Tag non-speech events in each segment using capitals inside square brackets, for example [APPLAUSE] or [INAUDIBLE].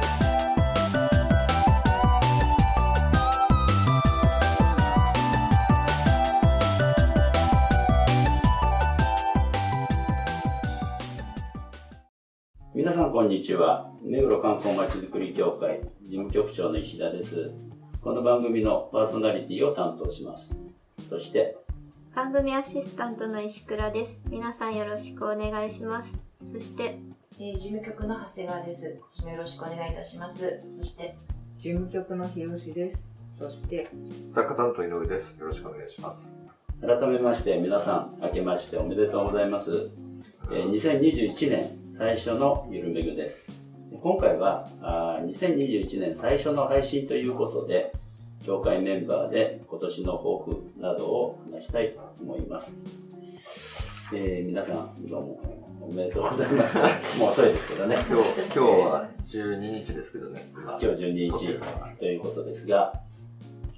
す。皆さんこんにちは目黒観光まちづくり協会事務局長の石田ですこの番組のパーソナリティを担当しますそして番組アシスタントの石倉です皆さんよろしくお願いしますそしてえー事務局の長谷川です。もよろしくお願いいたします。そして、事務局の日吉です。そして、作家担当井上です。よろしくお願いします。改めまして皆さん明けましておめでとうございますえー2021年最初のゆるめぐです。今回はあー2021年最初の配信ということで協会メンバーで今年の抱負などを話したいと思います、えー皆さんどうもおめでとうございます。[LAUGHS] もう遅いですけどね。今日、今日は12日ですけどね。今今日12撮って日ということですが、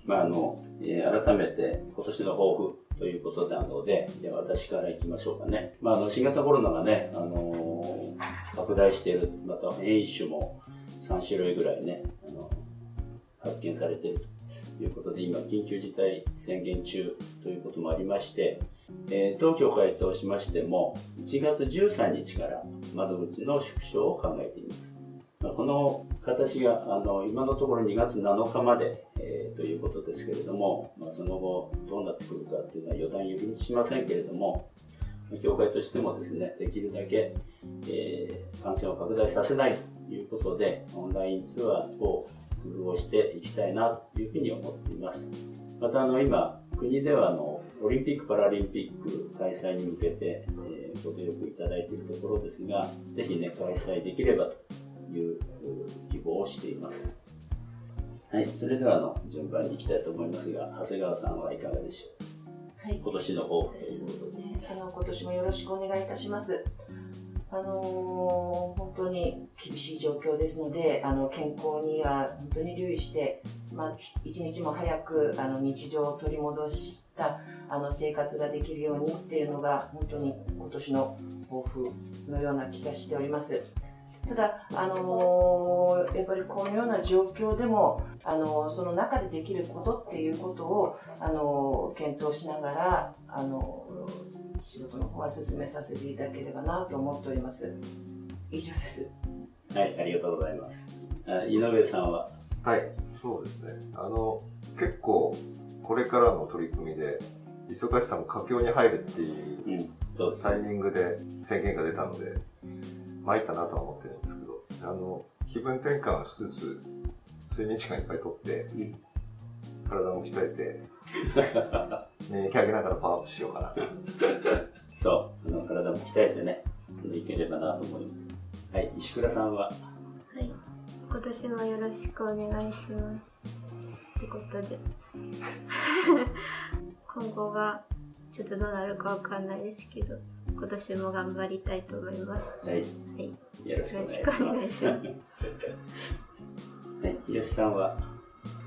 まああのえー改めて今年の抱負ということなので、で私からいきましょうかね。まあ、あの新型コロナがね、あのー拡大している、また変異種も3種類ぐらいね、あの発見されているということで、今、緊急事態宣言中ということもありまして、えー当協会としましても、1月13日から窓口の縮小を考えています。まこの形があの今のところ2月7日まで、えーということですけれども、まあ、その後どうなってくるかというのは予断許しませんけれども、協会としてもですね、できるだけ、えー感染を拡大させないということで、オンラインツアーを工夫をしていきたいなというふうに思っています。またあの今、国ではあのオリンピック・パラリンピック開催に向けて、えーご努力いただいているところですが、ぜひね、開催できればという希望をしています。はい、それではあの順番に行きたいと思いますが、長谷川さんはいかがでしょうはい。今年の抱負ということで。ですね。あの、今年もよろしくお願いいたします。あのー本当に厳しい状況ですので、あの、健康には本当に留意して、まあ、一日も早く、あの、日常を取り戻した、あの、生活ができるようにっていうのが、本当に今年の抱負のような気がしております。ただ、あのーやっぱりこのような状況でも、あのーその中でできることっていうことを、あのー検討しながら、あのー仕事の方は進めさせていただければなと思っております。以上です。はい、ありがとうございます。あ井上さんは、はい、そうですね。あの、結構、これからの取り組みで、忙しさも佳境に入るっていううん、そうですタイミングで宣言が出たので、参ったなとは思ってるんですけど、あの、気分転換しつつ、睡眠時間いっぱいとって、うん体も鍛えて、免疫上げながらパワーアップしようかな。そう、あの体も鍛えてね、いければなと思います。はい、石倉さんは、はい。今年もよろしくお願いします。ってことで。[LAUGHS] 今後がちょっとどうなるかわかんないですけど今年も頑張りたいと思います。はい、はい。よろしくお願いしよろしくお願ます。いしまはい、吉さんは、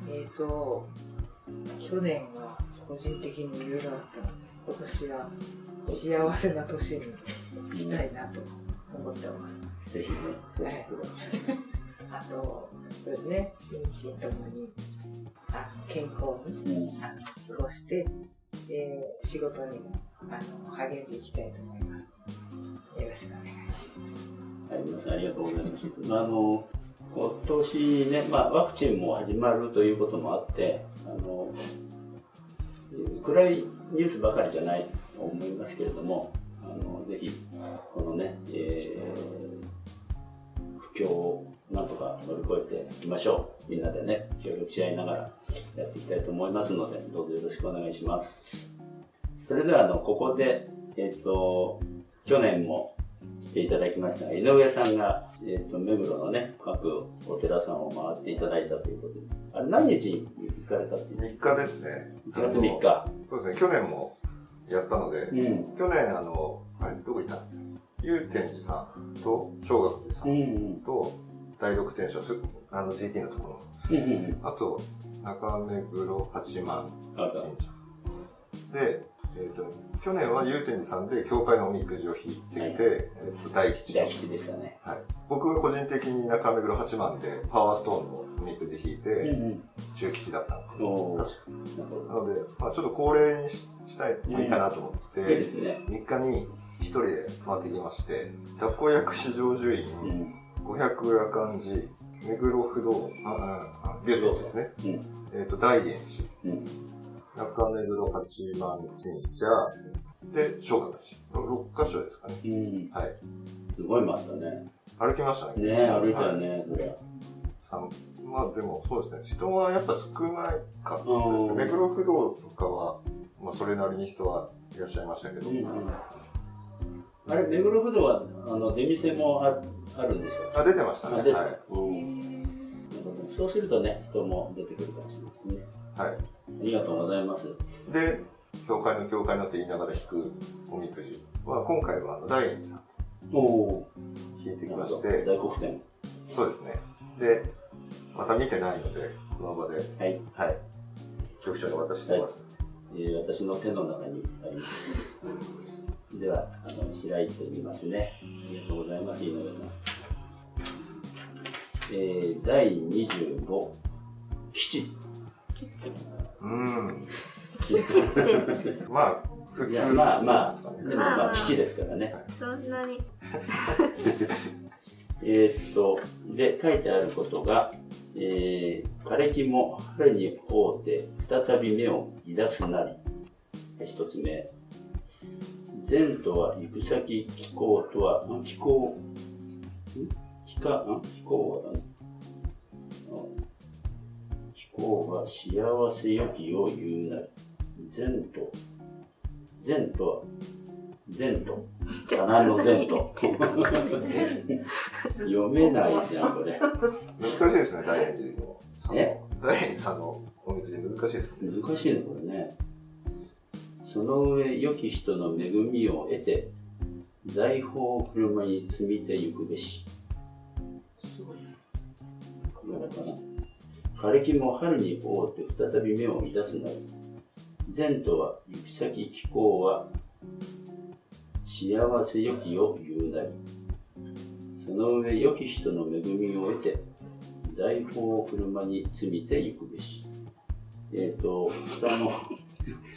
えーと、去年は個人的にいろいろあった。ので、今年は幸せな年にしたいなと思ってます。ぜひね、そうしてください。あと、そうですね、心身ともにあの健康に過ごして、で仕事にもあの励んでいきたいと思います。よろしくお願いします。はい、皆さんありがとうございます。あ、の、今年ね、まあ、ワクチンも始まるということもあって、あの、暗いニュースばかりじゃないと思いますけれども、あの、ぜひ、このね、えー不況をか乗り越えていきましょう。みんなでね、協力し合いながらやっていきたいと思いますので、どうぞよろしくお願いします。それでは、あの、ここで、えっ、と、去年もしていただきましたが井上さんが、えー、と目黒のね各お寺さんを回っていただいたということであれ何日に行かれたっていう？3日ですね。1月3日そうですね、去年もやったので、うん去年あの、あれ、どこ行った？祐天寺さんと小学寺さうんんと第六天社すあの GT のところ。うんうんうん。あと中目黒八幡。あ神社。で、えー、と去年は祐天寺さんで教会のおみくじを引いてきて、はい。えー、と大吉。大吉でしたね。はい、僕は個人的に中目黒八幡でパワーストーンのおみくじ引いて、うん中吉だったの確か。ほなので、まあ、ちょっと恒例にししたいもいいかなと思って、どいいですね。3日に一人で回ってきまして、学校薬師上樹院、うん五百夜漢寺、目黒不動、あ、あ、あ流星ですね。うんえっ、と、大円寺、うん中目黒八幡神社、で、小学寺。6箇所ですかね。うんはい。すごい回ったね歩きましたね。ね歩いたよはねそれまあでもそうですね。人はやっぱ少ないかったです目黒不動とかは、まあそれなりに人はいらっしゃいましたけど、うんうんあれ目黒不動はあの出店もああるんですよ。あ、出てましたね。あ出て。はい。そうするとね人も出てくるかもしれないですね。はい。ありがとうございます。で、教会の教会のって言いながら引くおみくじは、今回はあの大円寺さん。おお引いてきまして、大黒天。そうですね。で、また見てないので、この場で、はい、はい。局長に渡してます。えー私の手の中にありますではあの開いてみますね。ありがとうございます井上さん。えー、第25七キッチンうん。キッチンって。[LAUGHS] まあ、普通。まあまあでもまあ七ですからね。そんなに。[LAUGHS] えーっと、で、書いてあることが、えー、枯れ木も春に覆うて、再び芽を出すなり。一つ目。前とは行く先、気候とは、ん気候、ん？気か、ん気候は気候は幸せよきを言うなり。前と、前とは、前と、棚の前何言と読めないじゃん、これ。難しいですね、大円寺の。そのえ？大円寺さんのおみくじ難しいですね。難しいね、これね。その上、良き人の恵みを得て、財宝を車に積みてゆくべし。すごいね。これかな。枯れ木も春に覆って再び芽を出すなり。前とは行き先気候は幸せよきを言うなり。その上良き人の恵みを得て財宝を車に積みてゆくべし。えっ、と、下の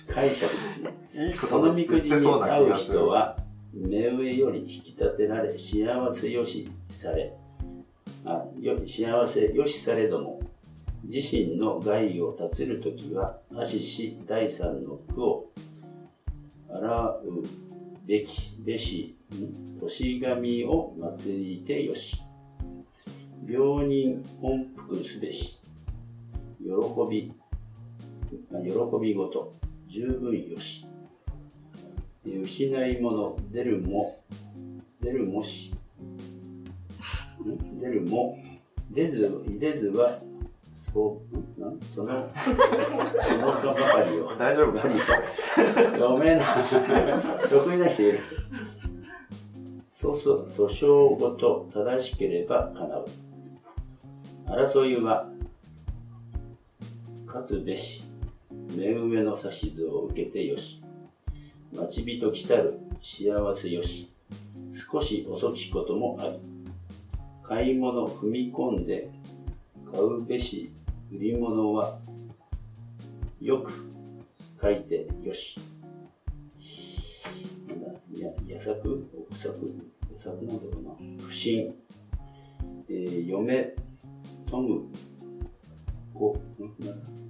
解釈ですね。いいこのみくじに会う人。は目上より引き立てられ幸せよしされ。あよ幸せよしされども自身の害を断つるときは足し第三の苦を洗うべきべしん？年神を祭りてよし。病人本復すべし。喜びあ喜びごと十分よし。えー失い物出るも出るもし。ん？出るも出ず出ずはそうなん？そのその他ばかりを。大丈夫か読めない。得意な人いる。そうそう。訴訟ごと正しければ叶う。争いは勝つべし目上の指図を受けてよし。待ち人来たる幸せよし。少し遅きこともあり買い物踏み込んで買うべし売り物はよく書いてよし。なんだ？ややさく憶測やさくなんだろうな？不審、えー、嫁富む子。ん？なんだ？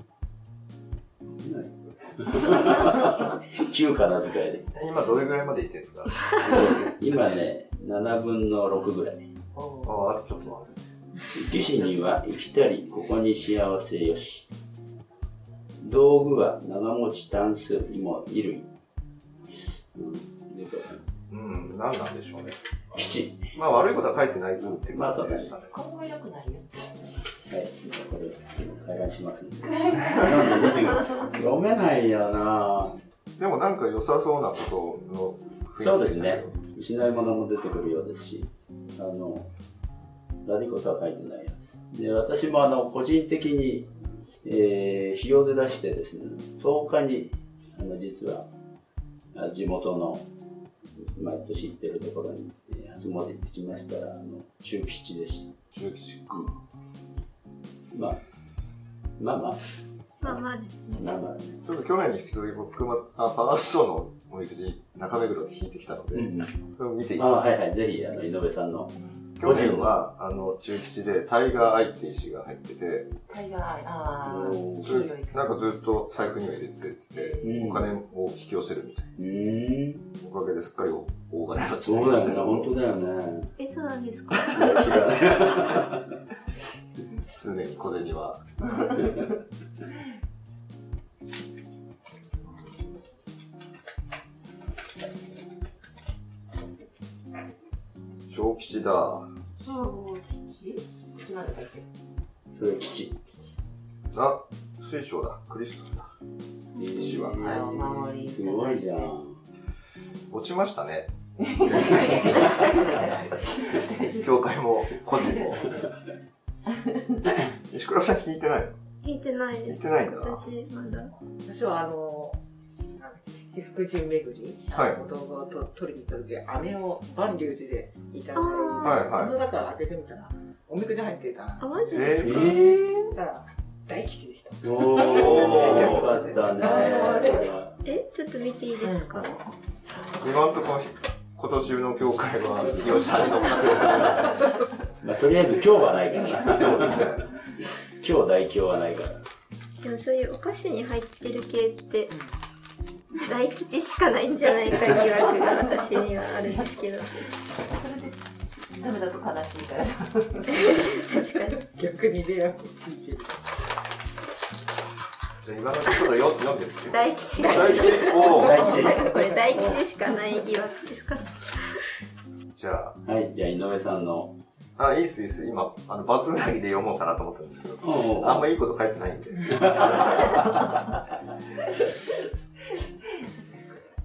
読めない [LAUGHS] 旧仮名遣いで今どれぐらいまでいってんですか？[LAUGHS] 今ね7分の6ぐらいああ、あとちょっと待って。騎士には生きたりここに幸せよし道具は長持ちタンスにも衣類、うん、何なんでしょうね。七まあ悪いことは書いてないっていうまあそうだねでしたね。今後良くなるよ。はいこれ回覧します。んでなんで出てくる読めないよな。でもなんか良さそうなことの雰囲気そうですね。失い物も出てくるようですし、あの、悪いことは書いてないようです。で、私もあの、個人的に、えー、費用ずらしてですね、10日に、あの、実は、あ地元の、毎年行ってるところに、えー初詣行ってきましたら、あの、中吉でした。中吉まあ、まあまあ、まあまあですね。まあまあね。ちょっと去年に引き続き僕もあパワーストーンのおみくじ中目黒で引いてきたので、うんそれを見ていいであすか、はいはい、ぜひ、あの、井上さんの、去年はあの中吉でタイガーアイって石が入ってて、タイガーアイ、ああ、なんかずっと財布には入れてて、うん。お金を引き寄せるみたいな。おかげですっかり大金持ちになりましたけど本当だよね。え、そうなんですか？[LAUGHS] 知らない。常に小銭は。小吉だ。小吉？なんだっけ？それ、吉。あ、水晶だ。クリストルだ。石は。えーお守りすごいじゃん。落ちましたね。[LAUGHS] 教会も個人も。[LAUGHS] 石倉さん聞いてないの？引いてないです。引いてないんだ。私、まだ。私はあの、七福神巡り、はいあの動画をと撮りに行った時、飴を万隆寺でいただいて、あの中開けてみたら、おみくじ入ってた。あ、マジでええー、ー、だから、大吉でした。おー、[LAUGHS] よかったね。え、ちょっと見ていいですか、今のところ今年の教会は [LAUGHS] 吉谷の隠まあ、とりあえず今日はないからな。今日大凶はないから。でもそういうお菓子に入ってる系って、大吉しかないんじゃないか疑惑が私にはあるんですけど。それでダメだと悲しいから。確かに。逆にレアを聞いてる。じゃあ今のところよ読んでるんですよ。大吉が。大吉お大ー吉。これ大吉しかない疑惑ですか？じゃはい、じゃあ井上さんの。あ、あ、いいっすいいっす。今、あの、バツなぎで読もうかなと思ったんですけど、おあんまいいこと書いてないんで。[LAUGHS]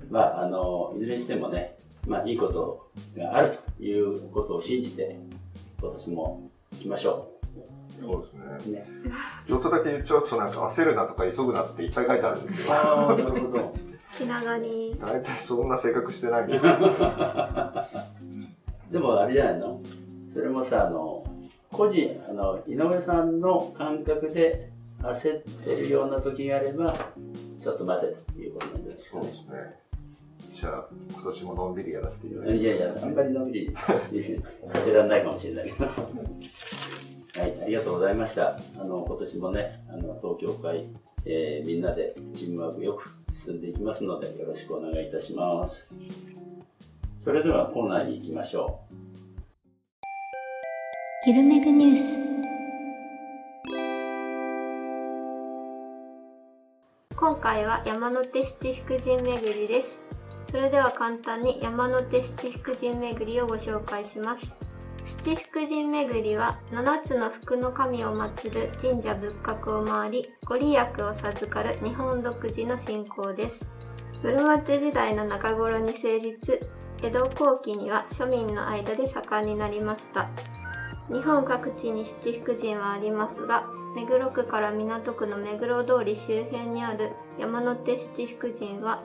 まあ、あの、いずれにしてもね、まあ、いいことがあるということを信じて、今年も行きましょそうですね。う。ね。ちょっとだけ言っちゃうと、なんか焦るなとか急ぐなっていっぱい書いてあるんですよ。ああ、なるほど。気長に。大体そんな性格してないんですけど。[LAUGHS] でもあれじゃないの？それもさ、あの、個人、あの、井上さんの感覚で焦ってるような時があれば、ちょっと待てということなんですかねそうで。すね。じゃあ、今年ものんびりやらせていただいて。いやいや、あんまりのんびり [LAUGHS] 焦らないかもしれないけど。はい、ありがとうございました。あの、今年もね、あの、東京会、えーみんなでチームワークよく進んでいきますので、よろしくお願いいたします。それではコーナーに行きましょう。ゆるめぐニュース。今回は山手七福神巡りです。それでは簡単に山手七福神巡りをご紹介します。七福神巡りは7つの福の神を祀る神社仏閣を回り、ご利益を授かる日本独自の信仰です。室町時代の中頃に成立、江戸後期には庶民の間で盛んになりました。日本各地に七福神はありますが、目黒区から港区の目黒通り周辺にある山手七福神は、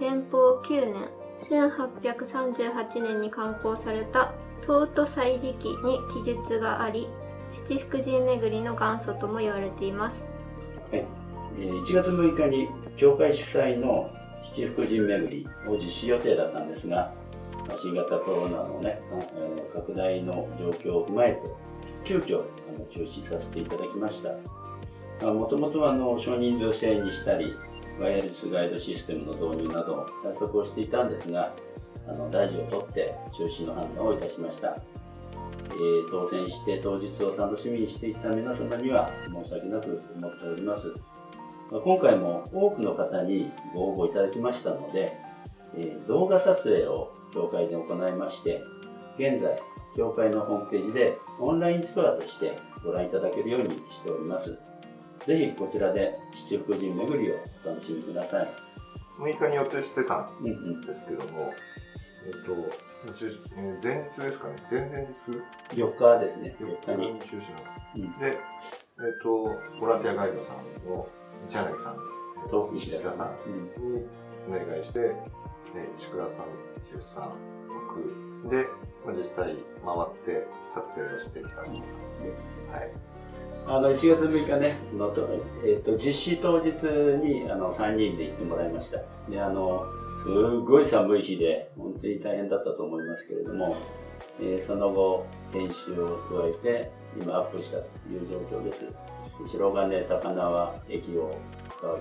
天保9年、1838年に刊行された東都祭時記に記述があり、七福神巡りの元祖とも言われています。えー1月6日に教会主催の七福神巡りを実施予定だったんですが、新型コロナのね、拡大の状況を踏まえて、急遽あの中止させていただきました。もともとはあの少人数制にしたり、ワイヤレスガイドシステムの導入など対策をしていたんですが、あの大事を取って中止の判断をいたしました。えー当選して当日を楽しみにしていた皆様には申し訳なく思っております。ま今回も多くの方にご応募いただきましたので、えー動画撮影を教会で行いまして、現在、教会のホームページでオンラインツアーとしてご覧いただけるようにしております。ぜひこちらで七福神巡りをお楽しみください。6日に予定してたんうんうん。ですけども、えっと、中止えー前日ですかね。前々日？4日ですね。4 4日に。中止なんでえっと、ボランティアガイドさんの道柳さんと石田さんにお願いして、ね、石倉さん、日吉さん、僕で、まあ、実際回って撮影をしてきたりとか。はい。あの1月6日ね、のとえっと実施当日にあの3人で行ってもらいました。であのすごい寒い日で、本当に大変だったと思いますけれども、えーその後、編集を加えて、今アップしたという状況です。白金高輪駅を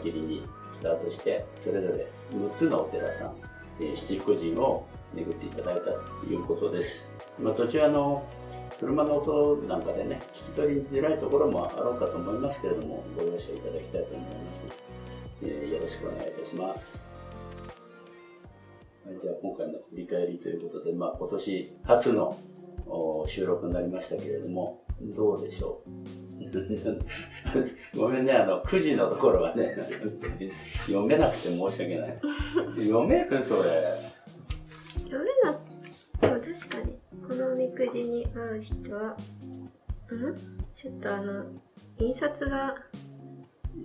皮切りにスタートして、それぞれ6つのお寺さん、え七福神を巡っていただいたということです。まあ、途中あの車の音なんかでね、聞き取りづらいところもあろうかと思いますけれども、ご容赦いただきたいと思います。えーよろしくお願いいたします。じゃあ今回の振り返りということで、まあ今年初の収録になりましたけれども、どうでしょう？[LAUGHS] ごめんね、あの、9時のところはね、[LAUGHS] 読めなくて申し訳ない。読めるそれ。読めなでも確かにこのおみくじに合う人はうん？ちょっとあの印刷が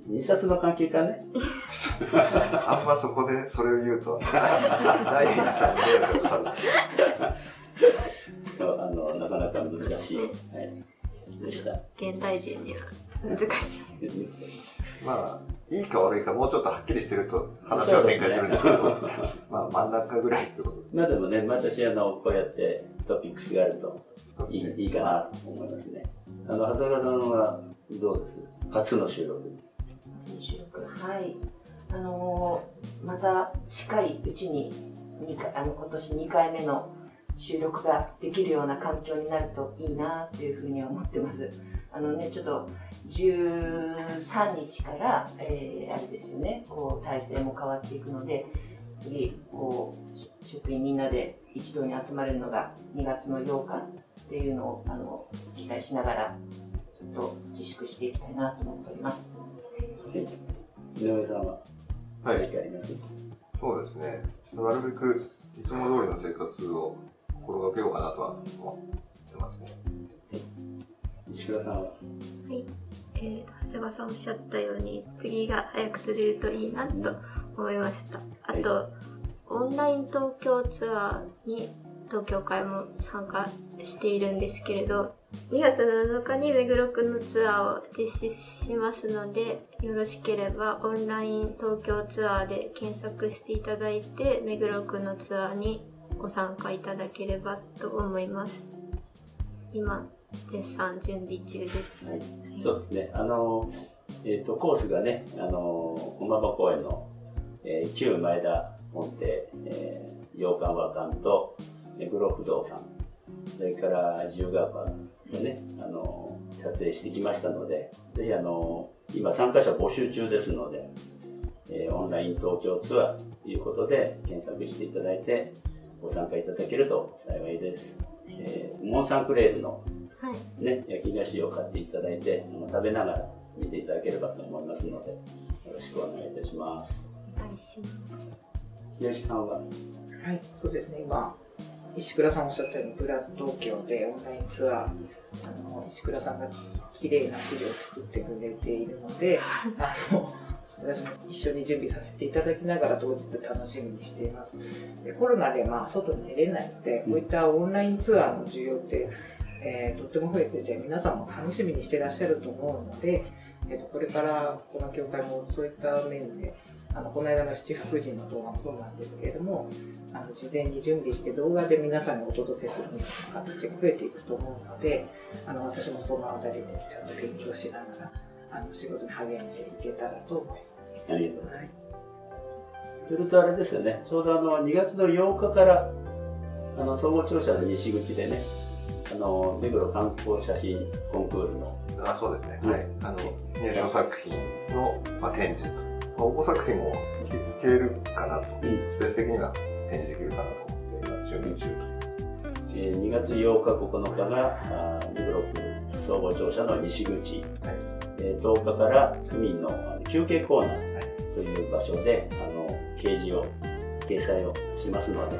印刷の関係かね。[LAUGHS] あんまそこでそれを言うと、大変さんに迷惑がかかる。そう、あの、なかなか難しい。はい。でした。現代人には難しいまあ、いいか悪いかもうちょっとはっきりしてると話は展開するんですけど、まあ真ん中ぐらいってことでまあでもね、私、あの、こうやってトピックスがあると。いいいいかなと思いますね。あの、長谷川さんはどうです？初の収録。初の収録はいあのーまた近いうちに二回あの今年2回目の収録ができるような環境になるといいなっていうふうには思ってます。あのねちょっと13日から、えーあれですよね。こう体制も変わっていくので次こうし職員みんなで一堂に集まれるのが2月の8日っていうのをあの期待しながらちょっと自粛していきたいなと思っております。井上さんは？はい。何かあります？そうですね。ちょっとなるべくいつも通りの生活を心がけようかなとは思ってますね。石倉さんは？はい、えー、長谷川さんおっしゃったように次が早く取れるといいなと思いました。あと、オンライン東京ツアーに東京会も参加しているんですけれど2月7日に目黒区のツアーを実施しますのでよろしければオンライン東京ツアーで検索していただいて目黒区のツアーにご参加いただければと思います今絶賛準備中ですはい。そうですね。あの、えっ、と、コースがね、あの、駒場公園の、えー旧前田本邸、えー洋館和館と、目黒不動産、それから自由が丘でね、あの、撮影してきましたので、ぜひあの、今参加者募集中ですので、えーオンライン東京ツアーということで検索していただいて、ご参加いただけると幸いです。えーモンサンクレールのはいね、焼き菓子を買っていただいて、あの食べながら見ていただければと思いますので、よろしくお願いいたします。お願いします日吉さんは、はい、そうですね、今、石倉さんおっしゃったように、ブラッド東京でオンラインツアー、あの、石倉さんが綺麗な資料を作ってくれているので、[LAUGHS] あの、私も一緒に準備させていただきながら当日楽しみにしています。でコロナでまあ外に出れないので、こういったオンラインツアーの需要って、えーとっても増えてて、皆さんも楽しみにしてらっしゃると思うので、えー、とこれからこの協会もそういった面で、あのこの間の七福神の動画もそうなんですけれども、あの事前に準備して動画で皆さんにお届けするみたいな形が増えていくと思うので、あの私もそのあたりをちゃんと勉強しながら、あの仕事に励んでいけたらと思います。ありがとうございはいます。それとあれですよね、ちょうどあの2月の8日から、あの総合庁舎の西口でね、あの目黒観光写真コンクールの、あ、そうですね。うんはい。あの、入賞作品の、まあ、展示と。まあ応募作品もいけいけるかなと。うんスペース的には展示できるかなと思って、今、準備中。えー2月8日、9日があー目黒区総合庁舎の西口、はい。えー10日から区民のあの休憩コーナーという場所であの掲示を掲載をしますので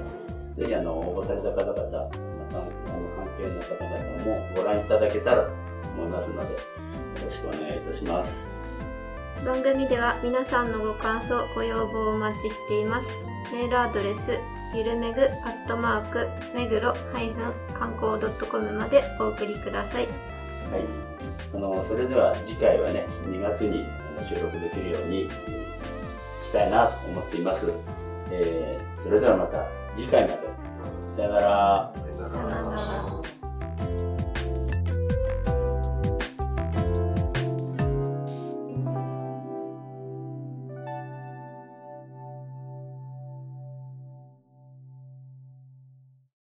ぜひあの応募された方々、またあの関係の方々もご覧いただけたらと思いますので、よろしくお願いいたします。番組では皆さんのご感想、ご要望をお待ちしています。メールアドレス、ゆるめぐアットマーク、めぐろ観光 .com までお送りください。はい。あの、それでは次回はね、2月に収録できるようにしたいなと思っています。えーそれではまた次回まで。さよなら。ださよなら